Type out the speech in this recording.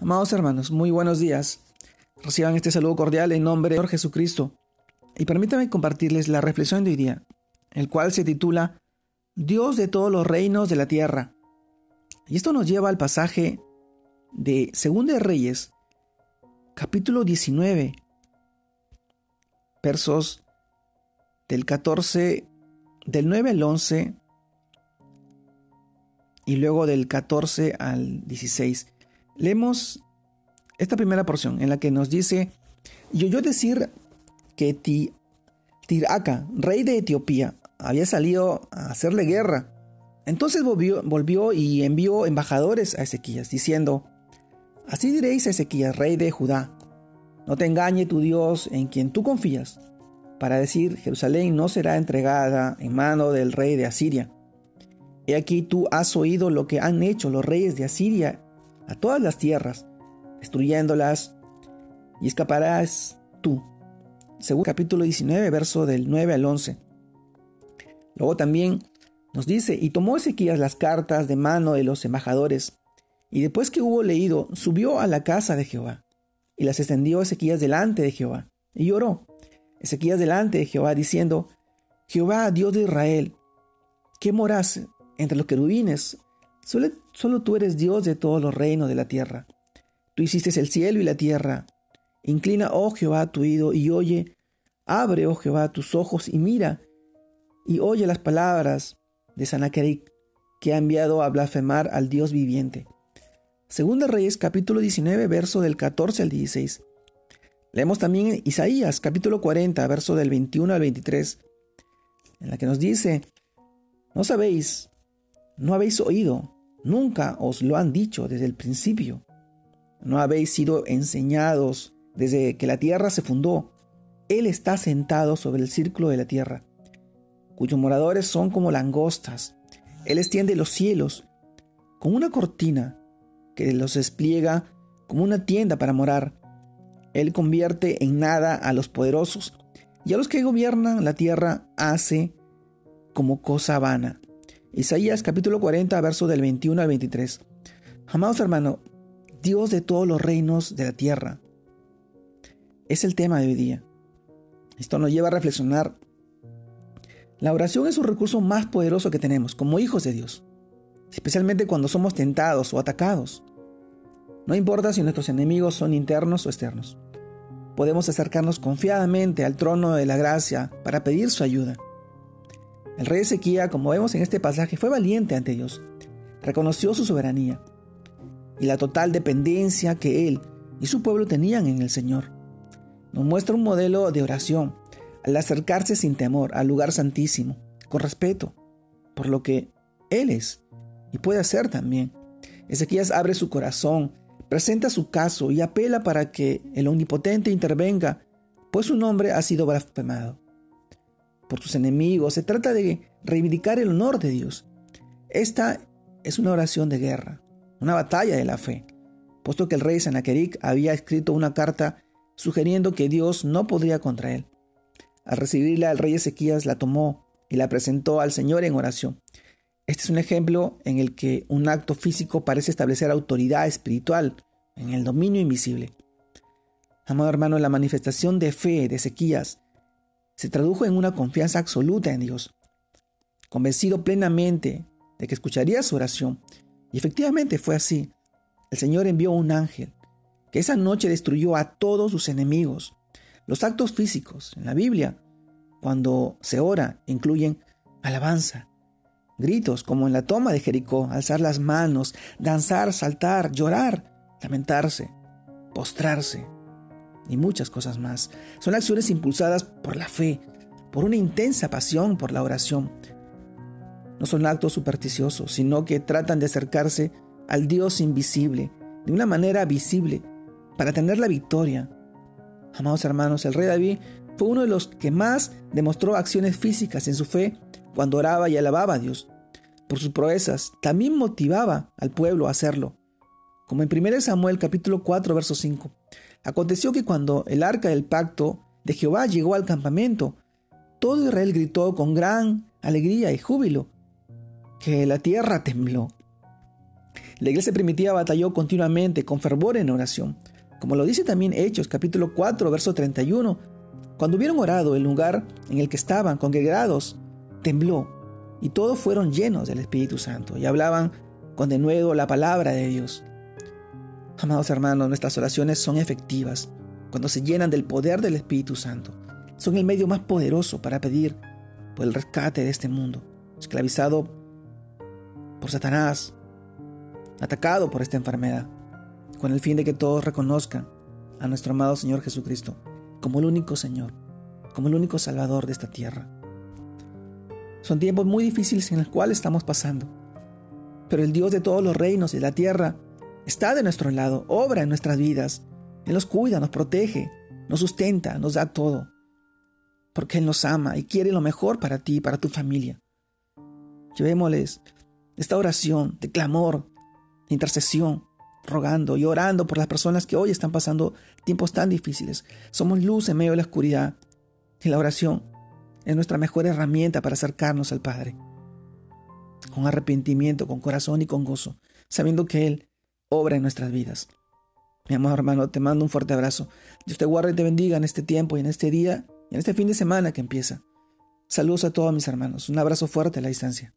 Amados hermanos, muy buenos días. Reciban este saludo cordial en nombre de Jesucristo. Y permítanme compartirles la reflexión de hoy día, el cual se titula Dios de todos los reinos de la tierra. Y esto nos lleva al pasaje de Segunda de Reyes, capítulo 19, versos del 14, del 9 al 11 y luego del 14 al 16. Leemos esta primera porción en la que nos dice, y oyó decir que Tiraca, rey de Etiopía, había salido a hacerle guerra. Entonces volvió, volvió y envió embajadores a Ezequías, diciendo, Así diréis a Ezequías, rey de Judá, no te engañe tu Dios en quien tú confías, para decir, Jerusalén no será entregada en mano del rey de Asiria. He aquí tú has oído lo que han hecho los reyes de Asiria a todas las tierras, destruyéndolas, y escaparás tú. Según capítulo 19, verso del 9 al 11. Luego también nos dice, y tomó Ezequías las cartas de mano de los embajadores, y después que hubo leído, subió a la casa de Jehová, y las extendió Ezequías delante de Jehová, y lloró. Ezequías delante de Jehová, diciendo, Jehová, Dios de Israel, ¿qué moras entre los querubines? Solo, solo tú eres Dios de todos los reinos de la tierra. Tú hiciste el cielo y la tierra. Inclina, oh Jehová, tu oído y oye. Abre, oh Jehová, tus ojos y mira. Y oye las palabras de Sanaqueric, que ha enviado a blasfemar al Dios viviente. Segunda Reyes, capítulo 19, verso del 14 al 16. Leemos también Isaías, capítulo 40, verso del 21 al 23, en la que nos dice, no sabéis, no habéis oído, nunca os lo han dicho desde el principio ¿No habéis sido enseñados desde que la tierra se fundó? Él está sentado sobre el círculo de la tierra, cuyos moradores son como langostas. Él extiende los cielos con una cortina que los despliega como una tienda para morar. Él convierte en nada a los poderosos y a los que gobiernan la tierra hace como cosa vana. Isaías capítulo 40, verso del 21 al 23. Amados hermanos, Dios de todos los reinos de la tierra. Es el tema de hoy día. Esto nos lleva a reflexionar. La oración es un recurso más poderoso que tenemos como hijos de Dios, especialmente cuando somos tentados o atacados. No importa si nuestros enemigos son internos o externos. Podemos acercarnos confiadamente al trono de la gracia para pedir su ayuda. El rey Ezequiel, como vemos en este pasaje, fue valiente ante Dios. Reconoció su soberanía y la total dependencia que él y su pueblo tenían en el Señor. Nos muestra un modelo de oración al acercarse sin temor al lugar santísimo, con respeto, por lo que Él es y puede hacer también. Ezequías abre su corazón, presenta su caso y apela para que el Omnipotente intervenga, pues su nombre ha sido blasfemado. Por sus enemigos se trata de reivindicar el honor de Dios. Esta es una oración de guerra una batalla de la fe, puesto que el rey Sennacherib había escrito una carta sugiriendo que Dios no podría contra él. Al recibirla, el rey Ezequías la tomó y la presentó al Señor en oración. Este es un ejemplo en el que un acto físico parece establecer autoridad espiritual en el dominio invisible. Amado hermano, la manifestación de fe de Ezequías se tradujo en una confianza absoluta en Dios. Convencido plenamente de que escucharía su oración, y efectivamente fue así. El Señor envió un ángel que esa noche destruyó a todos sus enemigos. Los actos físicos en la Biblia, cuando se ora, incluyen alabanza, gritos como en la toma de Jericó, alzar las manos, danzar, saltar, llorar, lamentarse, postrarse y muchas cosas más. Son acciones impulsadas por la fe, por una intensa pasión por la oración, no son actos supersticiosos, sino que tratan de acercarse al Dios invisible de una manera visible para tener la victoria. Amados hermanos, el rey David fue uno de los que más demostró acciones físicas en su fe cuando oraba y alababa a Dios. Por sus proezas, también motivaba al pueblo a hacerlo. Como en 1 Samuel capítulo 4 verso 5. Aconteció que cuando el arca del pacto de Jehová llegó al campamento, todo Israel gritó con gran alegría y júbilo, que la tierra tembló. La iglesia primitiva batalló continuamente con fervor en oración, como lo dice también Hechos capítulo 4, verso 31. Cuando hubieron orado, el lugar en el que estaban congregados tembló y todos fueron llenos del Espíritu Santo y hablaban con denuedo la palabra de Dios. Amados hermanos, nuestras oraciones son efectivas cuando se llenan del poder del Espíritu Santo. Son el medio más poderoso para pedir por el rescate de este mundo, esclavizado por Satanás, atacado por esta enfermedad, con el fin de que todos reconozcan a nuestro amado Señor Jesucristo como el único Señor, como el único Salvador de esta tierra. Son tiempos muy difíciles en los cuales estamos pasando, pero el Dios de todos los reinos y de la tierra está de nuestro lado, obra en nuestras vidas. Él nos cuida, nos protege, nos sustenta, nos da todo. Porque Él nos ama y quiere lo mejor para ti y para tu familia. Llevémosles esta oración de clamor, de intercesión, rogando y orando por las personas que hoy están pasando tiempos tan difíciles. Somos luz en medio de la oscuridad y la oración es nuestra mejor herramienta para acercarnos al Padre. Con arrepentimiento, con corazón y con gozo, sabiendo que Él obra en nuestras vidas. Mi amado hermano, te mando un fuerte abrazo. Dios te guarde y te bendiga en este tiempo y en este día y en este fin de semana que empieza. Saludos a todos mis hermanos. Un abrazo fuerte a la distancia.